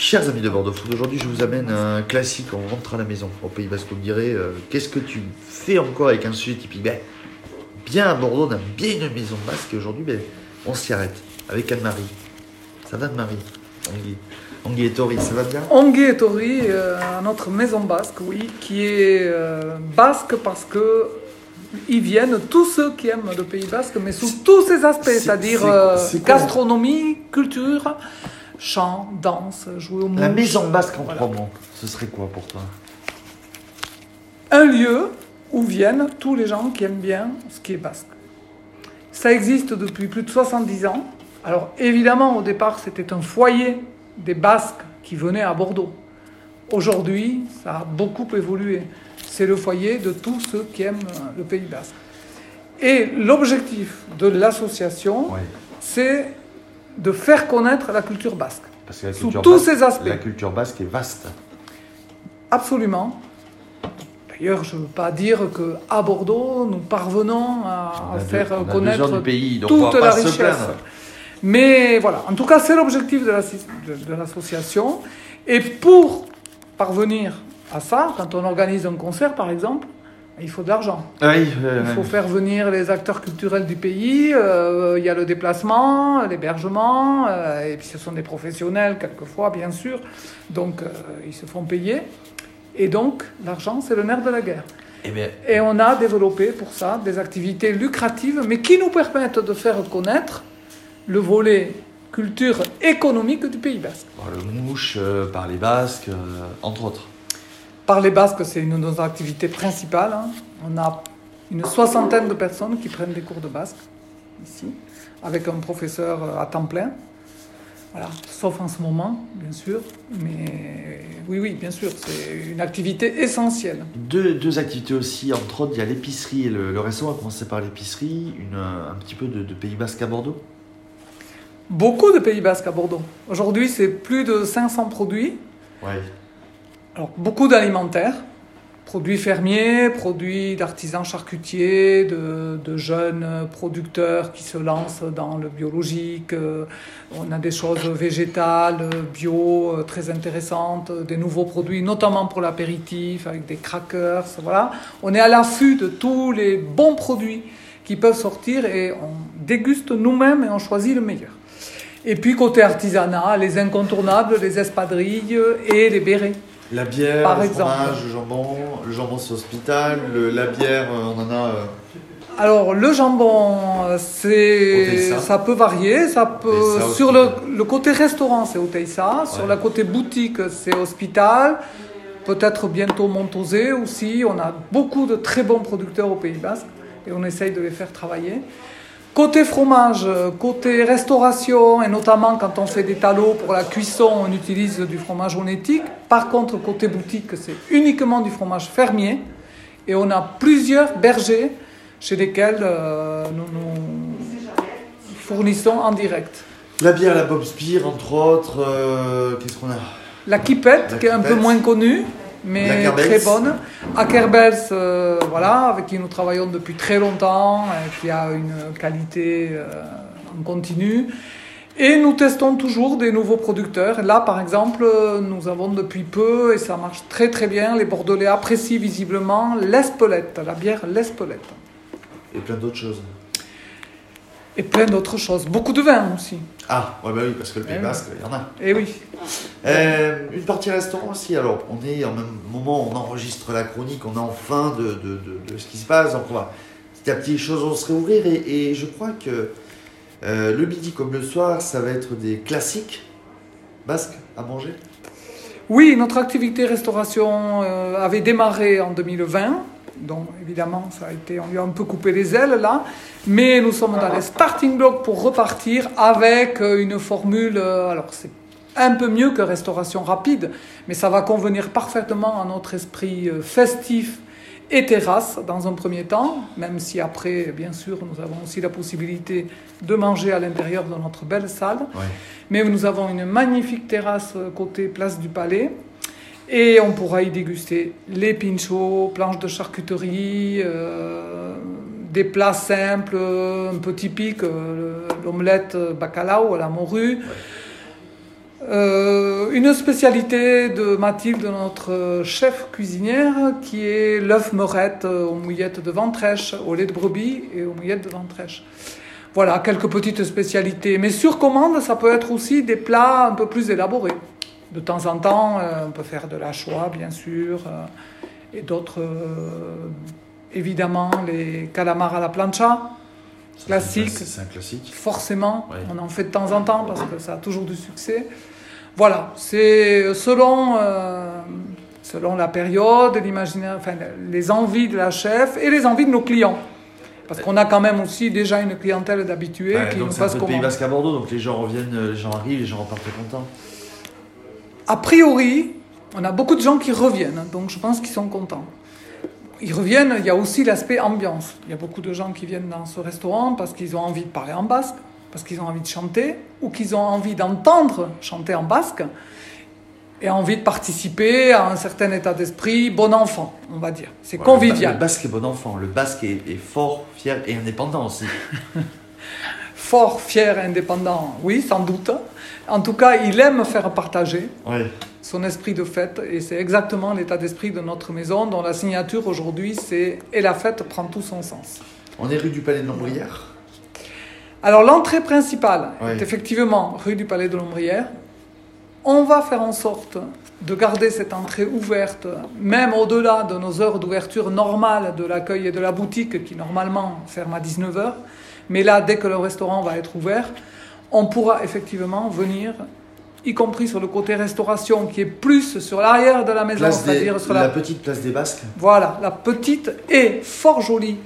Chers amis de Bordeaux Food, aujourd'hui je vous amène un classique, on rentre à la maison. Au Pays Basque, vous me direz, euh, qu'est-ce que tu fais encore avec un sujet typique? Ben, Bien à Bordeaux, on a bien une maison basque et aujourd'hui ben, on s'y arrête avec Anne-Marie. Ça va Anne-Marie? Angui. Angui et Tori, ça va bien? Angui et Tori, euh, notre maison basque, oui, qui est euh, basque parce que ils viennent tous ceux qui aiment le Pays basque, mais sous tous ses aspects, C'est- c'est-à-dire gastronomie, culture, chant, danse, jouer au La mouche, maison basque en voilà. ce serait quoi pour toi? Un lieu où viennent tous les gens qui aiment bien ce qui est basque. Ça existe depuis plus de 70 ans. Alors évidemment, au départ, c'était un foyer des Basques qui venaient à Bordeaux. Aujourd'hui, ça a beaucoup évolué. C'est le foyer de tous ceux qui aiment le Pays basque. Et l'objectif de l'association, c'est de faire connaître la culture basque. parce que la Sous culture, tous basque, ses aspects. la culture basque est vaste. Absolument. D'ailleurs, je ne veux pas dire que à Bordeaux, nous parvenons à, faire connaître heures du pays, donc on toute la richesse. plaindre. Mais voilà, en tout cas, c'est l'objectif de l'association. Et pour parvenir à ça, quand on organise un concert, par exemple, il faut de l'argent. Oui, euh, Il faut faire venir les acteurs culturels du pays. euh, il y a le déplacement, l'hébergement, euh, et puis ce sont des professionnels quelquefois, bien sûr. Donc euh, ils se font payer. Et donc l'argent, c'est le nerf de la guerre. eh bien, Et on a développé pour ça des activités lucratives, mais qui nous permettent de faire connaître le volet culture économique du Pays Basque. bon, le mouche par les Basques, entre autres. Par les Basques, c'est une de nos activités principales. hein. On a une soixantaine de personnes qui prennent des cours de basque ici, avec un professeur euh, à temps plein. Voilà, sauf en ce moment, bien sûr. Mais oui, oui, bien sûr, c'est une activité essentielle. Deux, deux activités aussi, entre autres, il y a l'épicerie et le, le restaurant. Va commencer par l'épicerie, un petit peu de, de Pays Basque à Bordeaux. Beaucoup de Pays Basques à Bordeaux. Aujourd'hui, c'est plus de 500 produits. Ouais. Alors, beaucoup d'alimentaires, produits fermiers, produits d'artisans charcutiers, de, jeunes producteurs qui se lancent dans le biologique. Euh, On a des choses végétales, bio, euh, très intéressantes, des nouveaux produits, notamment pour l'apéritif, avec des crackers. Voilà. On est à l'affût de tous les bons produits qui peuvent sortir et on déguste nous-mêmes et on choisit le meilleur. Et puis côté artisanat, les incontournables, les espadrilles et les bérets. La bière, Par le exemple. fromage, le jambon. Le jambon, c'est hospital. Le- la bière, euh, on en a. euh, Alors le jambon, euh, c'est ça peut varier, ça peut sur le, le côté restaurant c'est Oteissa, sur Ouais. le côté boutique c'est Hospital, peut-être bientôt Montosé aussi. On a beaucoup de très bons producteurs au Pays Basque et on essaye de les faire travailler. Côté fromage, euh, côté restauration, et notamment quand on fait des talots pour la cuisson, on utilise du fromage onétique. Par contre, côté boutique, c'est uniquement du fromage fermier. Et on a plusieurs bergers chez lesquels euh, nous nous fournissons en direct. La bière, la Bob's Beer, entre autres. euh, Qu'est-ce qu'on a? La Kipette, La qui est un peu moins connue, mais très bonne. Akerbels, euh, voilà, avec qui nous travaillons depuis très longtemps, euh, qui a une qualité euh, en continu. Et nous testons toujours des nouveaux producteurs. Là, par exemple, nous avons depuis peu, et ça marche très très bien, les Bordelais apprécient visiblement l'Espelette, la bière l'Espelette. Et plein d'autres choses. Et plein d'autres choses. Beaucoup de vin aussi. Ah, ouais, bah oui, parce que le Pays Eh. Basque, il y en a. Et oui. Euh, une partie restaurant aussi. Alors, on est en même moment, on enregistre la chronique, on est en fin de, de, de, de ce qui se passe. Donc, on va petit à petit, les choses vont se réouvrir. Et, et je crois que euh, le midi comme le soir, ça va être des classiques basques à manger. Oui, notre activité restauration euh, avait démarré en 2020. Donc évidemment, ça a été, on lui a un peu coupé les ailes là, mais nous sommes dans les starting blocks pour repartir avec euh, une formule. euh, alors c'est un peu mieux que restauration rapide, mais ça va convenir parfaitement à notre esprit euh, festif et terrasse dans un premier temps, même si après, bien sûr, nous avons aussi la possibilité de manger à l'intérieur de notre belle salle. Ouais. Mais nous avons une magnifique terrasse côté place du Palais. Et on pourra y déguster les pinchos, planches de charcuterie, euh, des plats simples, euh, un peu typiques, euh, l'omelette bacalao à la morue. Euh, euh, une spécialité de Mathilde, notre chef cuisinière, qui est l'œuf meurette aux mouillettes de ventrèche, au lait de brebis et aux mouillettes de ventrèche. Voilà, quelques petites spécialités. Mais sur commande, ça peut être aussi des plats un peu plus élaborés. De temps en temps, euh, on peut faire de la choix, bien sûr, euh, et d'autres, euh, évidemment, les calamars à la plancha, classique. C'est un classique. Forcément, on en fait de temps en temps parce que ça a toujours du succès. Voilà, c'est selon, selon la période, l'imaginaire, enfin, les envies de la chef et les envies de nos clients. Parce qu'on a quand même aussi déjà une clientèle d'habitués qui nous passe comme Pays Basque à Bordeaux, donc les gens reviennent, les gens arrivent, les gens repartent contents. A priori, on a beaucoup de gens qui reviennent, donc je pense qu'ils sont contents. Ils reviennent, il y a aussi l'aspect ambiance. Il y a beaucoup de gens qui viennent dans ce restaurant parce qu'ils ont envie de parler en basque, parce qu'ils ont envie de chanter, ou qu'ils ont envie d'entendre chanter en basque, et envie de participer à un certain état d'esprit, bon enfant, on va dire. C'est convivial. Le basque est bon enfant, le basque est, est fort, fier et indépendant aussi. fort, fier et indépendant, oui, sans doute. En tout cas, il aime faire partager son esprit de fête et c'est exactement l'état d'esprit de notre maison dont la signature aujourd'hui c'est Et la fête prend tout son sens. On est rue du Palais de l'Ombrière? Alors l'entrée principale est effectivement rue du Palais de l'Ombrière. On va faire en sorte de garder cette entrée ouverte, même au-delà de nos heures d'ouverture normales de l'accueil et de la boutique qui normalement ferment à 19h. Mais là, dès que le restaurant va être ouvert, on pourra effectivement venir, y compris sur le côté restauration, qui est plus sur l'arrière de la maison, c'est-à-dire sur la... petite place des Basques. Voilà, la petite est fort jolie,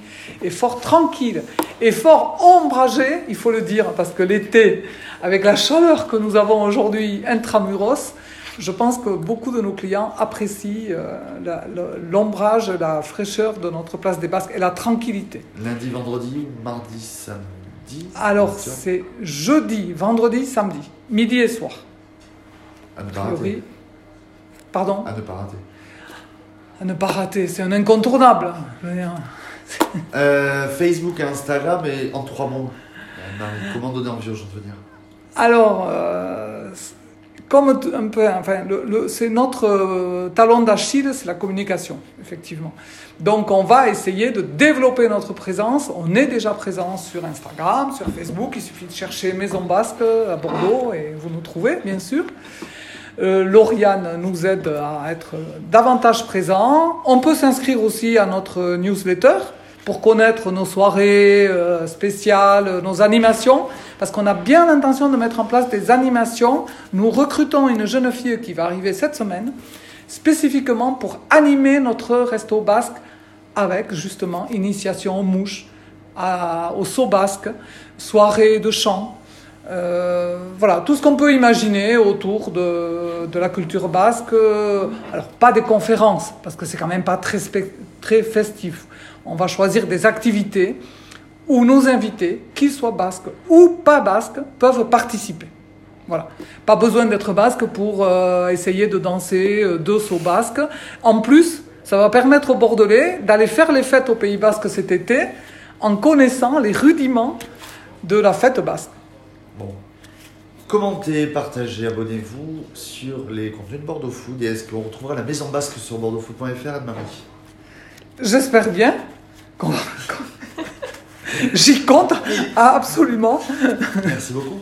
et fort tranquille, et fort ombragée, il faut le dire, parce que l'été, avec la chaleur que nous avons aujourd'hui intramuros, je pense que beaucoup de nos clients apprécient euh, l'ombrage, la fraîcheur de notre place des Basques et la tranquillité. Lundi, vendredi, mardi, samedi alors, c'est jeudi, vendredi, samedi, midi et soir. À ne pas rater. Pardon À ne pas rater. À ne pas rater, c'est un incontournable. Euh, Facebook et Instagram, et en trois mots. Comment donner envie aux gens de venir? Alors, euh, comme un peu, enfin, c'est notre euh, talon d'Achille, c'est la communication, effectivement. Donc on va essayer de développer notre présence. On est déjà présent sur Instagram, sur Facebook. Il suffit de chercher Maison Basque à Bordeaux et vous nous trouvez, bien sûr. Euh, Lauriane nous aide à être davantage présent. On peut s'inscrire aussi à notre newsletter pour connaître nos soirées euh, spéciales, nos animations, parce qu'on a bien l'intention de mettre en place des animations. Nous recrutons une jeune fille qui va arriver cette semaine, spécifiquement pour animer notre resto basque avec justement initiation aux mouches, au saut basque, soirée de chant. Euh, voilà, tout ce qu'on peut imaginer autour de, la culture basque. Alors, pas des conférences, parce que c'est quand même pas très festif. On va choisir des activités où nos invités, qu'ils soient basques ou pas basques, peuvent participer. Voilà. Pas besoin d'être basque pour euh, essayer de danser euh, deux sauts basques. En plus, ça va permettre aux Bordelais d'aller faire les fêtes au Pays Basque cet été en connaissant les rudiments de la fête basque. Bon. Commentez, partagez, abonnez-vous sur les contenus de Bordeaux Food et est-ce qu'on retrouvera la maison basque sur bordeauxfood.fr, Anne-Marie? J'espère bien. J'y compte absolument. Merci beaucoup.